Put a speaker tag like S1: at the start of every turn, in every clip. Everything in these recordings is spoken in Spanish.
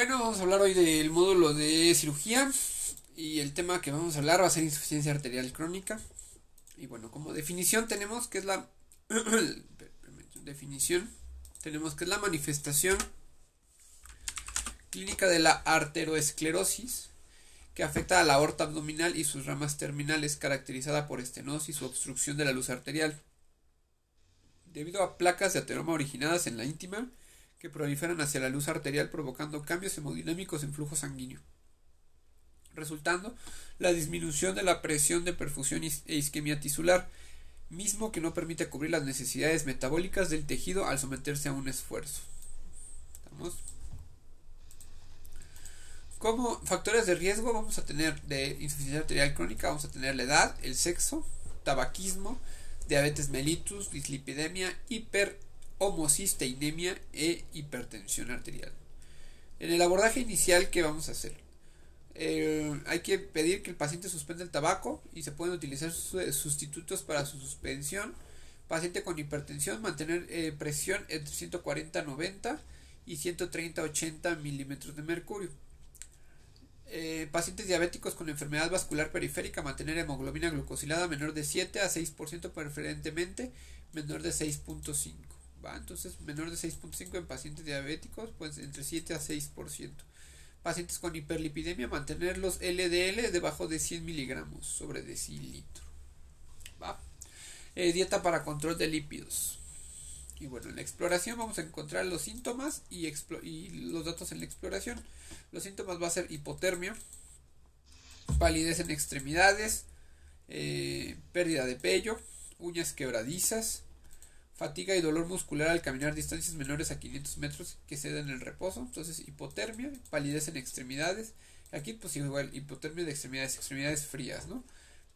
S1: Bueno, vamos a hablar hoy del módulo de cirugía y el tema que vamos a hablar va a ser insuficiencia arterial crónica. Y bueno, como definición tenemos que es la definición tenemos que es la manifestación clínica de la arteroesclerosis que afecta a la aorta abdominal y sus ramas terminales caracterizada por estenosis o obstrucción de la luz arterial. Debido a placas de ateroma originadas en la íntima que proliferan hacia la luz arterial provocando cambios hemodinámicos en flujo sanguíneo, resultando la disminución de la presión de perfusión e isquemia tisular, mismo que no permite cubrir las necesidades metabólicas del tejido al someterse a un esfuerzo. Como factores de riesgo vamos a tener de insuficiencia arterial crónica, vamos a tener la edad, el sexo, tabaquismo, diabetes mellitus, dislipidemia, hiperhomocisteinemia e hipertensión arterial. En el abordaje inicial, ¿qué vamos a hacer? Eh, hay que pedir que el paciente suspenda el tabaco y se pueden utilizar sustitutos para su suspensión. Paciente con hipertensión, mantener eh, presión entre 140-90 y 130-80 milímetros de mercurio eh, pacientes diabéticos con enfermedad vascular periférica mantener hemoglobina glucosilada menor de 7 a 6% preferentemente menor de 6.5 ¿va? entonces menor de 6.5 en pacientes diabéticos pues entre 7 a 6% pacientes con hiperlipidemia mantener los LDL debajo de 100 miligramos sobre decilitro ¿va? Eh, dieta para control de lípidos y bueno, en la exploración vamos a encontrar los síntomas y, y los datos en la exploración. Los síntomas va a ser hipotermia, palidez en extremidades, eh, pérdida de pello, uñas quebradizas, fatiga y dolor muscular al caminar distancias menores a 500 metros que se en el reposo. Entonces, hipotermia, palidez en extremidades. Aquí, pues igual, hipotermia de extremidades, extremidades frías, ¿no?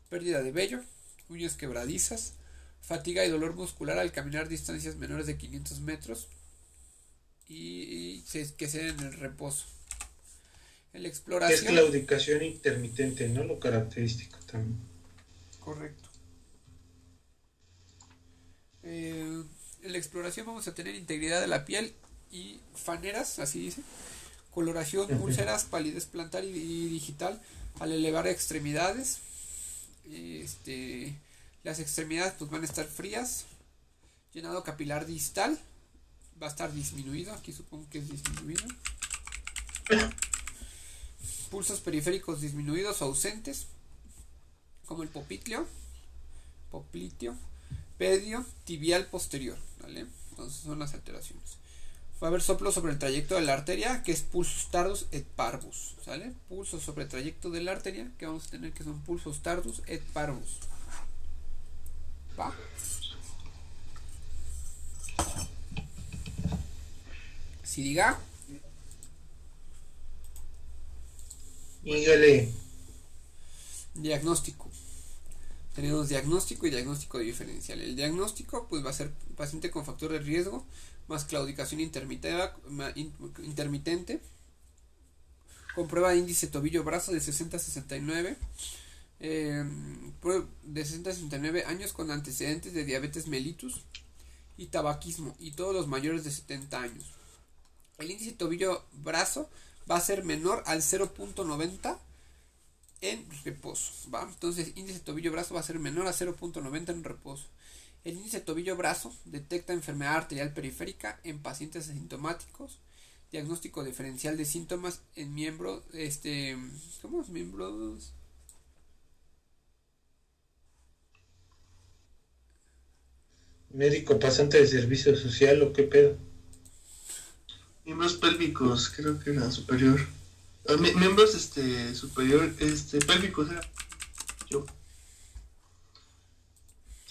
S1: Pérdida de vello, uñas quebradizas, fatiga y dolor muscular al caminar distancias menores de 500 metros y, que se den en el reposo. En la exploración.
S2: Es claudicación intermitente, ¿no? Lo característico también.
S1: Correcto. Eh, en la exploración vamos a tener integridad de la piel y faneras, así dice. Coloración, úlceras, palidez plantar y digital al elevar extremidades. Este las extremidades pues van a estar frías. Llenado capilar distal va a estar disminuido. Aquí supongo que es disminuido. Pulsos periféricos disminuidos o ausentes. Como el popitlio. Popliteo. Pedio. Tibial posterior. ¿Vale? Entonces son las alteraciones. Va a haber soplo sobre el trayecto de la arteria, que es pulsus tardus et parvus. ¿Sale? Pulso sobre el trayecto de la arteria, que vamos a tener que son pulsos tardus et parvus. Va. Si diga.
S2: Dígale.
S1: Diagnóstico. Tenemos diagnóstico y diagnóstico diferencial. El diagnóstico pues va a ser paciente con factor de riesgo más claudicación intermitente con prueba de índice tobillo-brazo de 60 a 69 eh, de 60 a 69 años con antecedentes de diabetes mellitus y tabaquismo y todos los mayores de 70 años. El índice tobillo-brazo va a ser menor al 0.90 en reposo. ¿va? Entonces, índice tobillo-brazo va a ser menor a 0.90 en reposo. El índice tobillo-brazo detecta enfermedad arterial periférica en pacientes asintomáticos. Diagnóstico diferencial de síntomas en miembros, este, ¿cómo es miembros?
S2: médico pasante de servicio social o qué pedo.
S3: Miembros pélvicos, creo que era superior. Ah, miembros este superior, este pélvicos era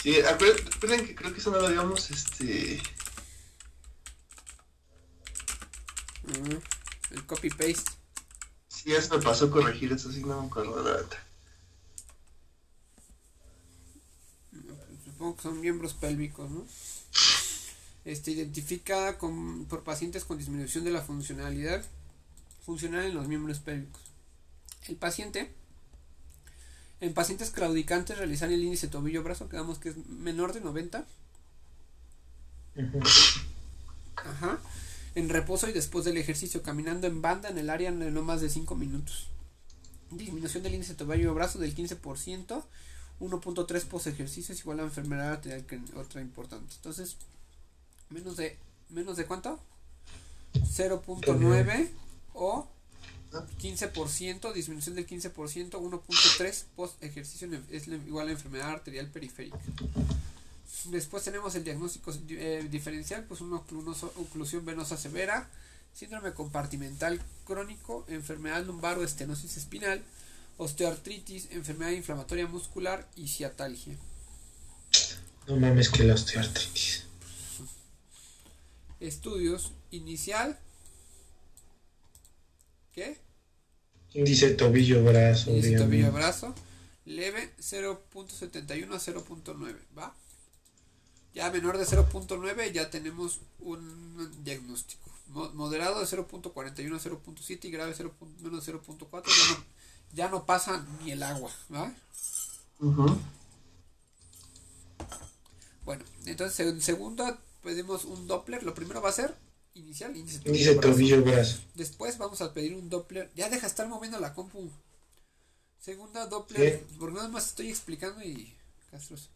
S3: Sí, recuerden que creo que eso no lo digamos este
S1: el copy paste.
S3: Sí, se me pasó corregir eso, sí no me acuerdo la data.
S1: son miembros pélvicos, ¿no? Este, identifica con, por pacientes con disminución de la funcionalidad funcional en los miembros pélvicos. El paciente, en pacientes claudicantes, realizar el índice tobillo-brazo, quedamos que es menor de 90. Ajá. en reposo y después del ejercicio, caminando en banda en el área de no más de 5 minutos. Disminución del índice tobillo brazo del 15%, 1.3 post ejercicio es igual a enfermedad arterial que otra importante. Entonces, menos de menos de cuánto? 0.9 o 15%, disminución del 15%, 1.3 post ejercicio es igual a enfermedad arterial periférica. Después tenemos el diagnóstico eh, diferencial, pues una oclusión venosa severa, síndrome compartimental crónico, enfermedad lumbar o estenosis espinal, osteoartritis, enfermedad inflamatoria muscular y ciatalgia.
S2: No mames que la osteoartritis.
S1: Estudios inicial. ¿Qué?
S2: Índice tobillo brazo.
S1: Índice tobillo brazo. Leve 0.71 a 0.9. ¿Va? Ya menor de 0.9 ya tenemos un diagnóstico. Moderado de 0.41 a 0.7 y grave 0. menos 0.4 ya no, ya no pasa ni el agua. ¿va? Bueno, entonces en segunda pedimos un Doppler. Lo primero va a ser inicial, índice
S2: tobillo, brazo.
S1: Después vamos a pedir un Doppler. Ya deja estar moviendo la compu. Segunda Doppler, porque nada más estoy explicando y castroso.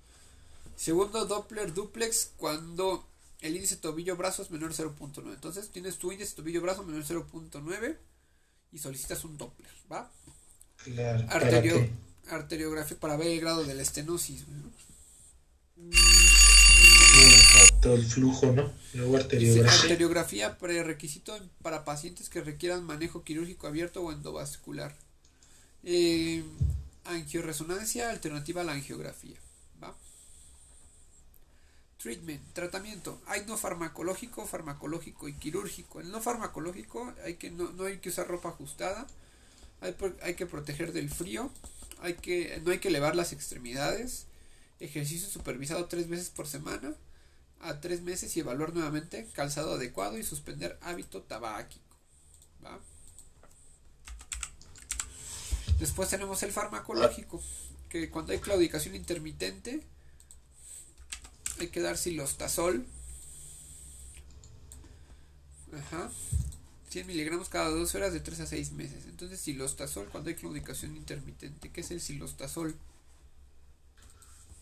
S1: Segundo Doppler duplex cuando el índice tobillo-brazo es menor 0.9. Entonces tienes tu índice tobillo-brazo menor 0.9 y solicitas un Doppler, ¿va?
S2: Claro.
S1: Arterio, arteriografía para ver el grado de la estenosis.
S2: El flujo, ¿no? Luego arteriografía.
S1: arteriografía prerequisito para pacientes que requieran manejo quirúrgico abierto o endovascular. Eh, angioresonancia alternativa a la angiografía. Treatment, tratamiento. Hay no farmacológico, farmacológico y quirúrgico. El no farmacológico hay que no, no hay que usar ropa ajustada. Hay, hay, que proteger del frío. Hay que, no hay que elevar las extremidades. Ejercicio supervisado tres veces por semana. A tres meses y evaluar nuevamente calzado adecuado y suspender hábito tabáquico. Después tenemos el farmacológico. Que cuando hay claudicación intermitente hay que dar silostazol. Ajá. 100 miligramos cada 12 horas de 3 a 6 meses. Entonces, silostazol cuando hay claudicación intermitente. ¿Qué es el silostazol?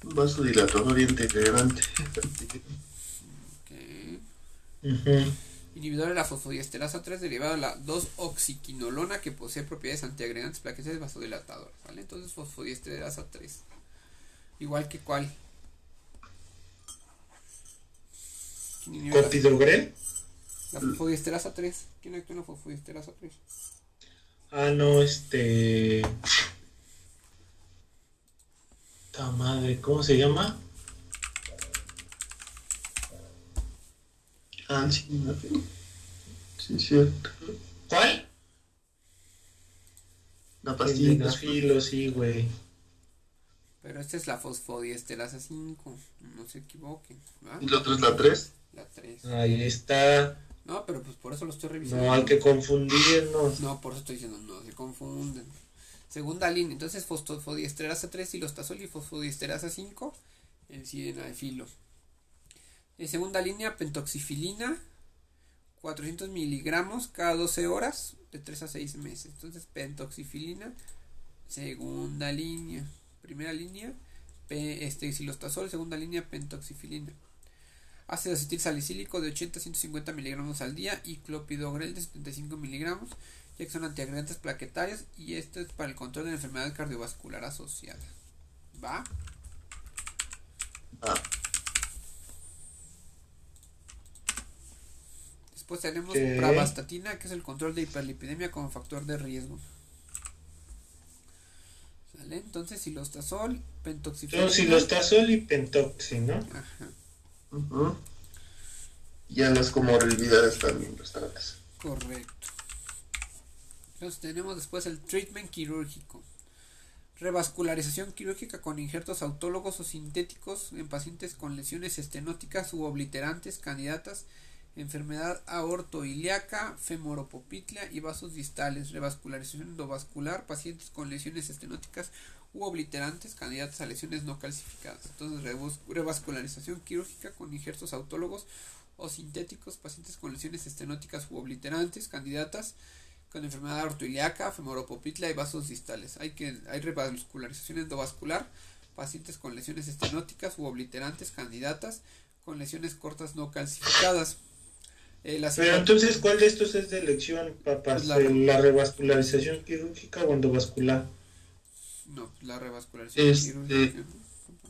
S3: Vasodilatador integrante.
S1: okay. Inhibidor de la fosfodiesterasa 3 derivado de la 2-oxiquinolona que posee propiedades antiagregantes plaquetas vasodilatador. ¿vale? Entonces, fosfodiesterasa 3. Igual que cuál?
S2: ¿Cortidrogrel?
S1: La fosfodiesterasa 3. ¿Quién actúa en la fosfodiesterasa 3?
S2: Ah, no, este. Madre, ¿cómo se llama?
S3: Ah, sí, sí, cierto.
S2: ¿Cuál?
S3: La pastilla.
S2: filo, sí, güey.
S1: Pero esta es la fosfodiesterasa 5, no se equivoquen.
S3: ¿Y la otra es la 3?
S1: La 3.
S2: Ahí está.
S1: No, pero pues por eso lo estoy revisando.
S2: No hay que confundirnos.
S1: No, por eso estoy diciendo, no se confunden. Segunda línea, entonces fosfodiesterasa 3, silostazol y fosfodiesterasa 5 en de filo. En segunda línea, pentoxifilina, 400 miligramos cada 12 horas, de 3 a 6 meses. Entonces, pentoxifilina, segunda línea. Primera línea, este, silostazol, segunda línea, pentoxifilina ácido acetil salicílico de 80 a 150 miligramos al día y clopidogrel de 75 miligramos, ya que son antiagregantes plaquetarios y esto es para el control de la enfermedad cardiovascular asociada. ¿Va?
S3: Ah.
S1: Después tenemos pravastatina, que es el control de hiperlipidemia como factor de riesgo. ¿Sale? Entonces, silostazol, pentoxifilina.
S2: silostazol y pentoxi, ¿no? Ajá.
S3: Ya las comorbilidades también prestadas.
S1: Correcto. Tenemos después el treatment quirúrgico. Revascularización quirúrgica con injertos autólogos o sintéticos en pacientes con lesiones estenóticas u obliterantes candidatas, enfermedad aortoiliaca, femoropopitlia y vasos distales. Revascularización endovascular, pacientes con lesiones estenóticas u obliterantes candidatos a lesiones no calcificadas. Entonces, revascularización quirúrgica con injertos autólogos o sintéticos, pacientes con lesiones estenóticas u obliterantes, candidatas con enfermedad ortoiliaca, femoropopitla y vasos distales. Hay que hay revascularización endovascular, pacientes con lesiones estenóticas u obliterantes, candidatas con lesiones cortas no calcificadas.
S2: Eh, Pero entonces, ¿cuál de estos es de elección, papá? Pues la, la, revascularización quirúrgica o endovascular?
S1: No, la revascularización
S3: este, quirúrgica.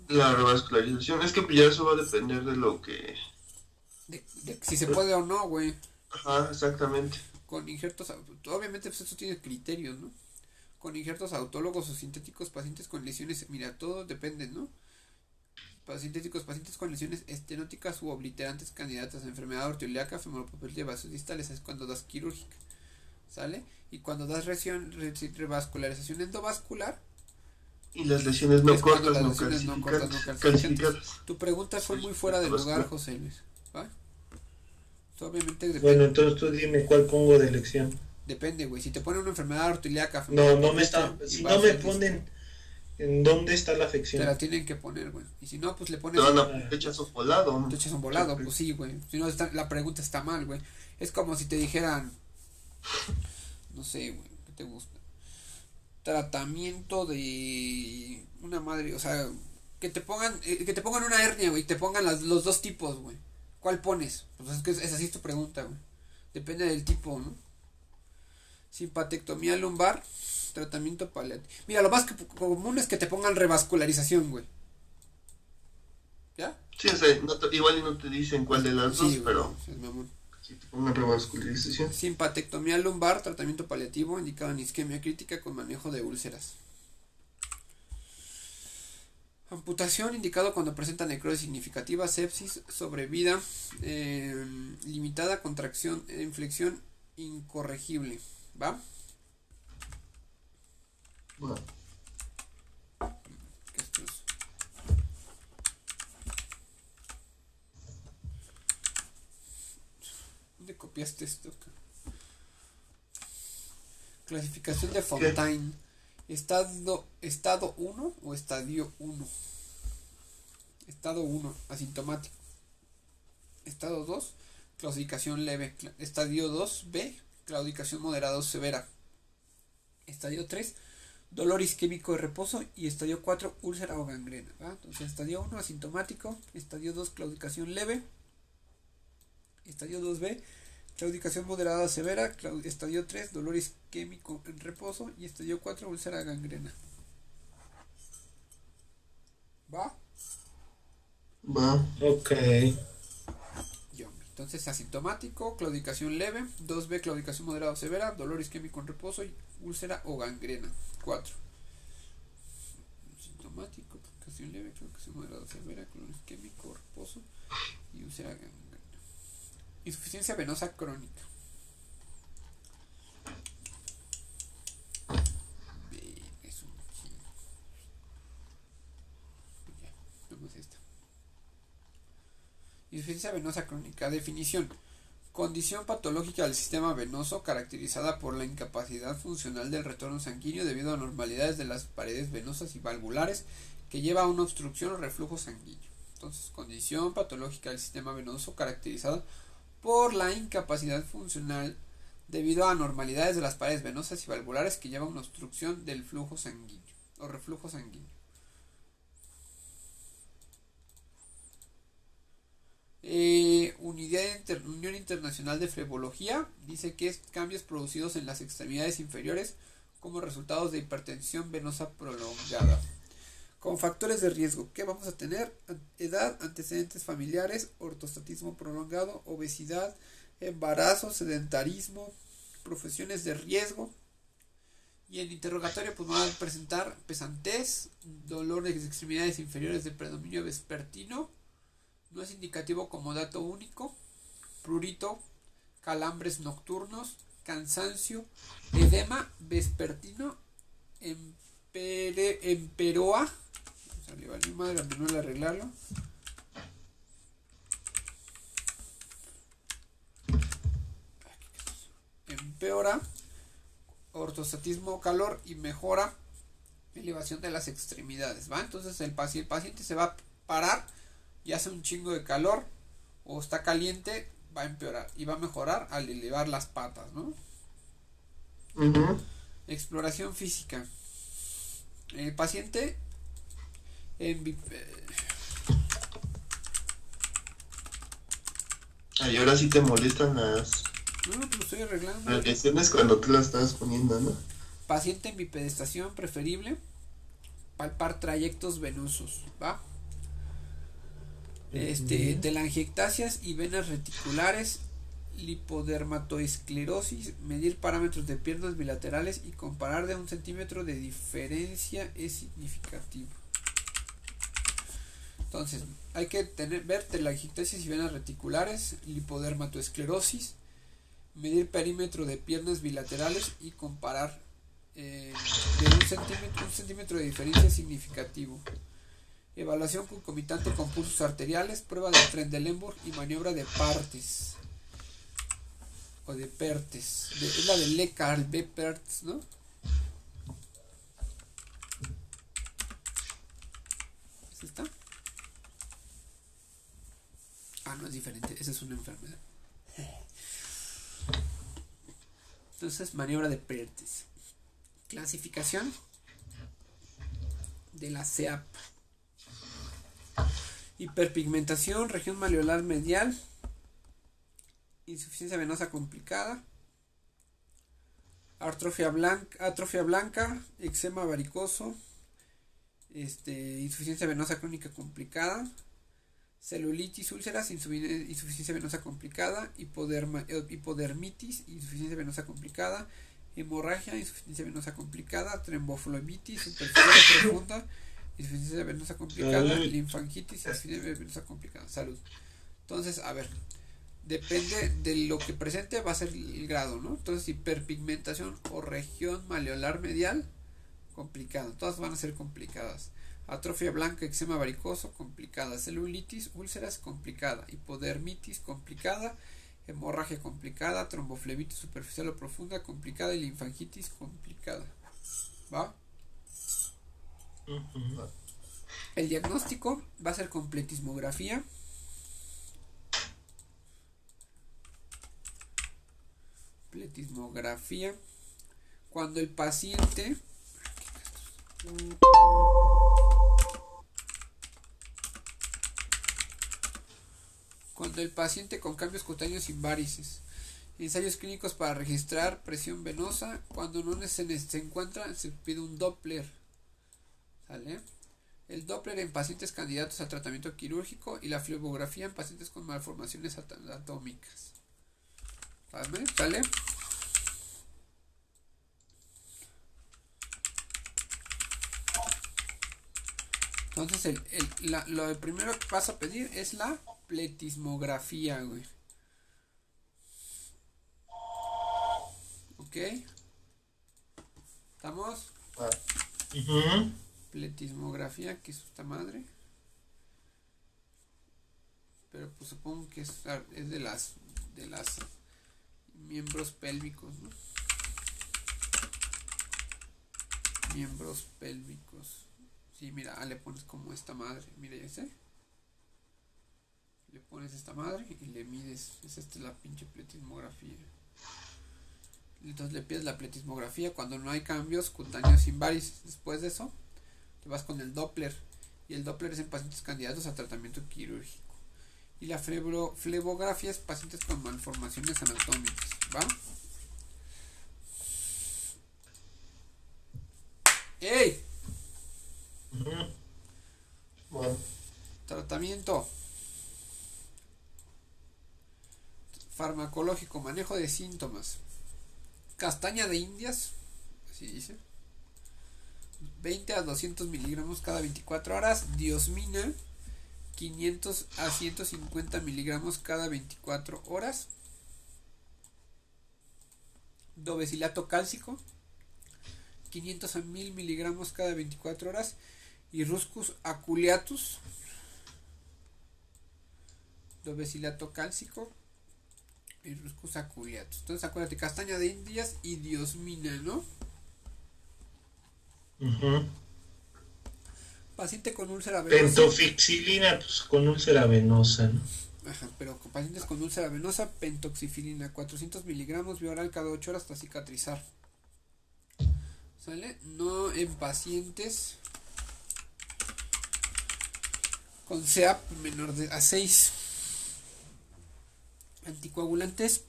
S3: La revascularización, es que ya eso va a depender de lo que...
S1: De, si se puede o no, güey.
S3: Ajá, exactamente.
S1: Con injertos, obviamente pues eso tiene criterios, ¿no? Con injertos autólogos o sintéticos, pacientes con lesiones, mira, todo depende, ¿no? sintéticos, pacientes con lesiones estenóticas u obliterantes candidatas a enfermedad ortoiliaca, femoropapel de vasos distales, es cuando das quirúrgica, ¿sale? Y cuando das revascularización endovascular,
S3: y las lesiones no cortas, no, calcificadas.
S1: Tu pregunta fue muy fuera de lugar, José Luis. ¿Va?
S2: obviamente depende. Bueno, entonces tú dime cuál pongo de elección.
S1: Depende, güey. Si te ponen una enfermedad ortoiliaca,
S2: no, no me está. Si no me ponen ¿En dónde está la afección?
S1: Te la tienen que poner, güey. Y si no, pues le pones.
S3: No, te echas un volado.
S1: Te echas un volado, pues sí, güey. Si no, está, la pregunta está mal, güey. Es como si te dijeran. No sé, güey. ¿Qué te gusta? Tratamiento de. Una madre, o sea. Que te pongan, eh, que te pongan una hernia, güey. Te pongan las, los dos tipos, güey. ¿Cuál pones? Pues es que es, así tu pregunta, güey. Depende del tipo, ¿no? Simpatectomía lumbar Tratamiento paliativo. Mira, lo más común es que te pongan revascularización, güey.
S3: ¿Ya? Sí, o sea, igual no te dicen cuál de las dos, pero... Sí, te pongan revascularización.
S1: Simpatectomía lumbar, tratamiento paliativo, indicado en isquemia crítica con manejo de úlceras. Amputación indicado cuando presenta necrosis significativa, sepsis, sobrevida, eh, limitada, contracción, inflexión incorregible. ¿Va? Bueno. ¿Dónde copiaste esto? Clasificación de Fontaine. Estado, estado 1 o estadio 1. Estado 1, asintomático. Estado 2, claudicación leve. Estadio 2B, claudicación moderada o severa. Estadio 3, dolor isquémico de reposo y estadio 4 úlcera o gangrena. Entonces, estadio 1 asintomático, estadio 2 claudicación leve, estadio 2B claudicación moderada severa, estadio 3 dolor isquémico en reposo y estadio 4 úlcera gangrena. ¿Va?
S2: Va, ok.
S1: Entonces, asintomático, claudicación leve, 2B, claudicación moderada o severa, dolor isquémico en reposo y úlcera o gangrena. 4. Sintomático, claudicación leve, claudicación moderada o severa, dolor isquémico, reposo y úlcera gangrena. Insuficiencia venosa crónica. Insuficiencia venosa crónica. Definición. Condición patológica del sistema venoso caracterizada por la incapacidad funcional del retorno sanguíneo debido a anormalidades de las paredes venosas y valvulares que lleva a una obstrucción o reflujo sanguíneo. Entonces, condición patológica del sistema venoso caracterizada por la incapacidad funcional debido a anormalidades de las paredes venosas y valvulares que lleva a una obstrucción del flujo sanguíneo o reflujo sanguíneo. Eh, Unión Internacional de Flebología dice que es cambios producidos en las extremidades inferiores como resultados de hipertensión venosa prolongada. Con factores de riesgo, ¿qué vamos a tener? Edad, antecedentes familiares, ortostatismo prolongado, obesidad, embarazo, sedentarismo, profesiones de riesgo. Y en interrogatorio pues van a presentar pesantez, dolor de extremidades inferiores de predominio vespertino, no es indicativo como dato único. Prurito, calambres nocturnos, cansancio, edema vespertino, empere, emperoa. Salió a madre, no arreglarlo. Empeora, ortostatismo calor y mejora elevación de las extremidades. ¿va? Entonces el paciente, el paciente se va a parar y hace un chingo de calor o está caliente, va a empeorar y va a mejorar al elevar las patas, ¿no? Exploración física. El paciente en...
S3: Ay, ahora sí te molestan las...
S1: No, pues estoy arreglando.
S3: Las cuando te las estabas poniendo, ¿no?
S1: Paciente en bipedestación preferible. Palpar trayectos venosos, ¿va? Este, telangiectasias y venas reticulares, lipodermatoesclerosis, medir parámetros de piernas bilaterales y comparar de un centímetro de diferencia es significativo. Entonces, hay que tener, ver telangiectasias y venas reticulares, lipodermatoesclerosis, medir perímetro de piernas bilaterales y comparar eh, de un centímetro, de diferencia significativo. Evaluación concomitante con pulsos arteriales, prueba de Trendelenburg y maniobra de partes. O de Pertes. es la de Le B. Pertes, ¿no? ¿Es esta? Ah, no es diferente. Esa es una enfermedad. Entonces, maniobra de Pertes. Clasificación de la CEAP. Hiperpigmentación, región maleolar medial, insuficiencia venosa complicada, atrofia blanca, eczema varicoso, este, insuficiencia venosa crónica complicada, celulitis, úlceras, insuficiencia venosa complicada, hipoderma, hipodermitis, insuficiencia venosa complicada, hemorragia, insuficiencia venosa complicada, tremboflebitis, superficial profunda, insuficiencia venosa complicada, linfangitis, insuficiencia venosa complicada, salud. Entonces, a ver, depende de lo que presente va a ser el grado, ¿no? Entonces, hiperpigmentación o región maleolar medial, complicado, todas van a ser complicadas. Atrofia blanca, eczema varicoso, complicada. Celulitis, úlceras, complicada. Hipodermitis, complicada. Hemorragia complicada. Tromboflebitis superficial o profunda, complicada. Y linfangitis, complicada. ¿Va? El diagnóstico va a ser completismografía. Completismografía. Cuando el paciente cuando el paciente con cambios cutáneos sin varices. Ensayos clínicos para registrar presión venosa. Cuando no se, encuentra, se pide un Doppler. ¿Sale? El Doppler en pacientes candidatos a tratamiento quirúrgico y la flebografía en pacientes con malformaciones atómicas. ¿Sale? Entonces, el, el, la, lo primero que vas a pedir es la pletismografía, güey. ¿Ok? ¿Estamos? Ah. Pletismografía, que es esta madre. Pero pues supongo que es, es de las de las miembros pélvicos, ¿no? Miembros pélvicos. Sí, mira, le pones como esta madre. Mira, ese. Le pones esta madre y le mides. Es esta la pinche pletismografía. Entonces le pides la pletismografía cuando no hay cambios cutáneos sin varices. Después de eso, te vas con el Doppler. Y el Doppler es en pacientes candidatos a tratamiento quirúrgico. Y la flebografía es pacientes con malformaciones anatómicas. ¿Va? ¡Ey! Tratamiento. Farmacológico, manejo de síntomas. Castaña de indias, así dice. 20 a 200 miligramos cada 24 horas. Diosmina, 500 a 150 miligramos cada 24 horas. Dovecilato cálcico, 500 a 1000 miligramos cada 24 horas y Ruscus aculeatus, dovecilato cálcico aculeatus. Entonces acuérdate, castaña de indias y diosmina, ¿no? Paciente con úlcera
S2: venosa. Pentofixilina, pues con úlcera venosa, ¿no?
S1: Ajá, pero con pacientes con úlcera venosa, pentoxifilina, 400 miligramos, vía oral cada 8 horas hasta cicatrizar. ¿Sale? No en pacientes con CEAP menor de a 6. Anticoagulantes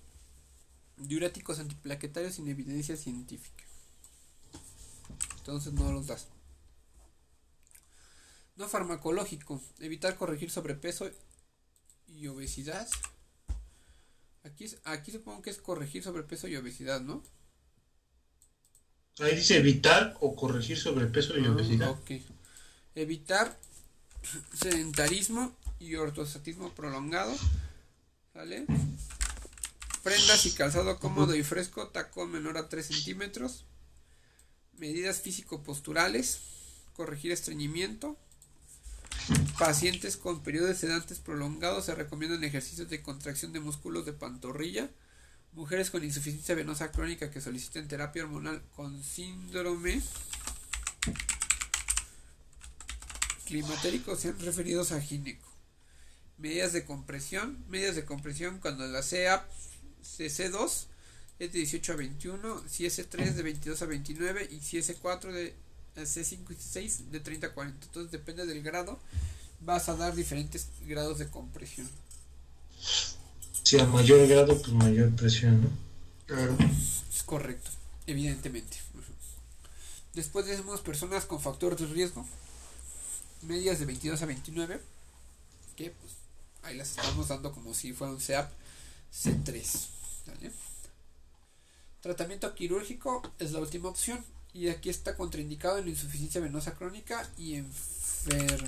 S1: diuréticos antiplaquetarios sin evidencia científica. Entonces no los das. No farmacológico. Evitar corregir sobrepeso y obesidad. Aquí, aquí supongo que es corregir sobrepeso y obesidad, ¿no?
S2: Ahí dice evitar o corregir sobrepeso y ah, obesidad.
S1: Ok. Evitar sedentarismo y ortostatismo prolongado. Prendas y calzado cómodo y fresco, taco menor a 3 centímetros. Medidas físico-posturales. Corregir estreñimiento. Pacientes con periodos sedantes prolongados se recomiendan ejercicios de contracción de músculos de pantorrilla. Mujeres con insuficiencia venosa crónica que soliciten terapia hormonal con síndrome climatérico sean referidos a gineco. Medidas de compresión. Medidas de compresión cuando la CEA CC2 es de 18 a 21, CS3 de 22 a 29 y CS4 de C5 y 6 de 30 a 40. Entonces depende del grado, vas a dar diferentes grados de compresión.
S2: Si a mayor grado, pues mayor presión, ¿no?
S1: Claro. Es correcto, evidentemente. Después tenemos personas con factores de riesgo, medias de 22 a 29, que pues ahí las estamos dando como si fuera un CEAP C3. Tratamiento quirúrgico es la última opción y aquí está contraindicado en insuficiencia venosa crónica y enfermedad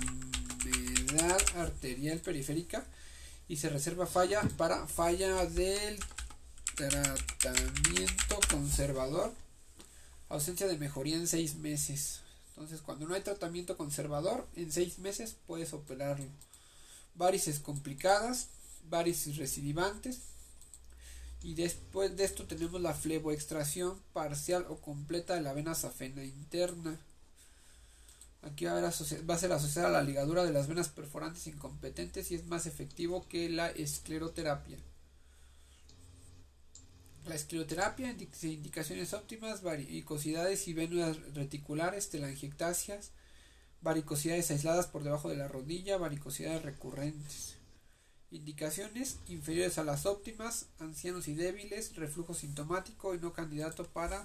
S1: arterial periférica y se reserva falla para falla del tratamiento conservador ausencia de mejoría en seis meses entonces cuando no hay tratamiento conservador en seis meses puedes operarlo varices complicadas varices recidivantes y después de esto tenemos la fleboextracción parcial o completa de la vena safena interna. Aquí va a, va ser asociada a la ligadura de las venas perforantes incompetentes y es más efectivo que la escleroterapia. La escleroterapia, indicaciones óptimas, varicosidades y venas reticulares, telangiectasias, varicosidades aisladas por debajo de la rodilla, varicosidades recurrentes. Indicaciones inferiores a las óptimas, ancianos y débiles, reflujo sintomático y no candidato para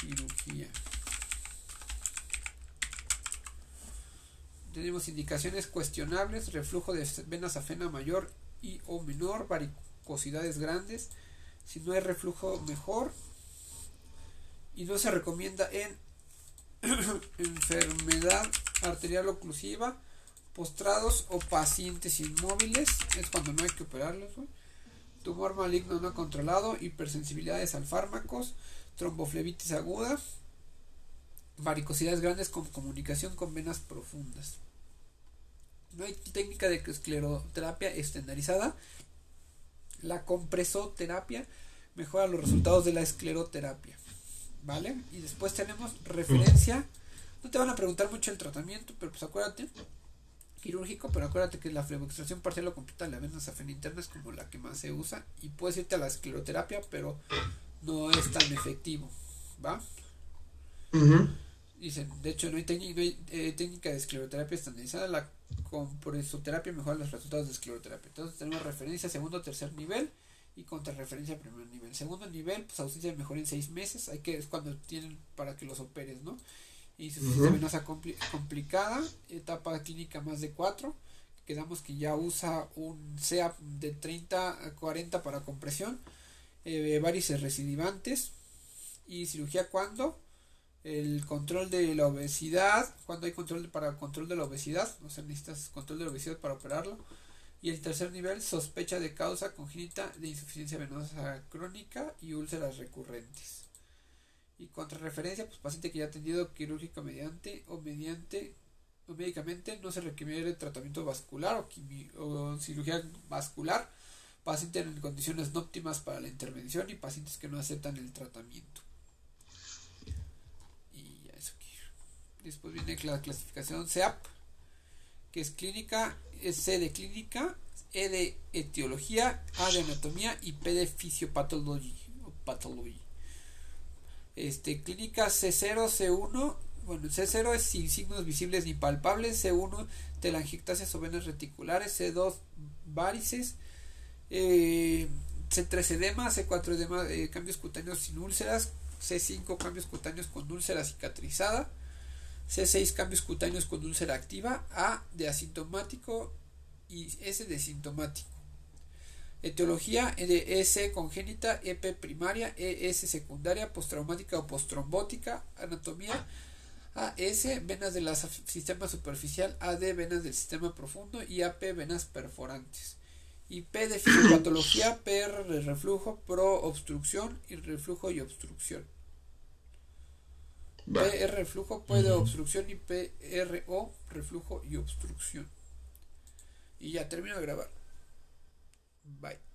S1: cirugía. Tenemos indicaciones cuestionables, reflujo de vena safena mayor y o menor, varicosidades grandes. Si no hay reflujo, mejor. Y no se recomienda en enfermedad arterial oclusiva postrados o pacientes inmóviles, es cuando no hay que operarlos, tumor maligno no controlado, hipersensibilidades al fármacos, tromboflebitis aguda, varicosidades grandes con comunicación con venas profundas. No hay técnica de escleroterapia estandarizada. La compresoterapia mejora los resultados de la escleroterapia. ¿Vale? Y después tenemos referencia. No te van a preguntar mucho el tratamiento, pero pues acuérdate quirúrgico, pero acuérdate que la fleboextracción parcial o completa de la vena safena interna es como la que más se usa y puedes irte a la escleroterapia, pero no es tan efectivo, ¿va? Dicen, de hecho no hay, eh, técnica de escleroterapia estandarizada, la compresoterapia mejora los resultados de escleroterapia. Entonces tenemos referencia segundo, tercer nivel y contrarreferencia primer nivel. Segundo nivel, pues ausencia de mejor en seis meses, hay que es cuando tienen para que los operes, ¿no? insuficiencia venosa complicada, etapa clínica más de 4. Quedamos que ya usa un CEAP de 30 a 40 para compresión, eh, varices recidivantes y cirugía cuando el control de la obesidad, cuando hay control para control de la obesidad, o sea, necesitas control de la obesidad para operarlo. Y el tercer nivel, sospecha de causa congénita de insuficiencia venosa crónica y úlceras recurrentes. Y contra referencia, pues paciente que ya ha atendido quirúrgico mediante o mediante o médicamente no se requiere tratamiento vascular o, o cirugía vascular, paciente en condiciones no óptimas para la intervención y pacientes que no aceptan el tratamiento. Y ya eso aquí. Después viene la clasificación CEAP, que es clínica, es C de clínica, E de etiología, A de anatomía y P de fisiopatología. Este, clínica C0, C1. Bueno, C0 es sin signos visibles ni palpables. C1, telangiectasias o venas reticulares. C2, varices. Eh, C3 edema, C4 edema, eh, cambios cutáneos sin úlceras, C5 cambios cutáneos con úlcera cicatrizada, C6 cambios cutáneos con úlcera activa, A de asintomático y S de sintomático. Etiología de EC congénita, EP primaria, ES secundaria, postraumática o postrombótica, anatomía, AS venas del sistema superficial, AD venas del sistema profundo y AP venas perforantes. Y P de fisiopatología, PR de reflujo, pro obstrucción y reflujo y obstrucción. PR reflujo, P de obstrucción y PRO reflujo y obstrucción. Y ya termino de grabar. Bye.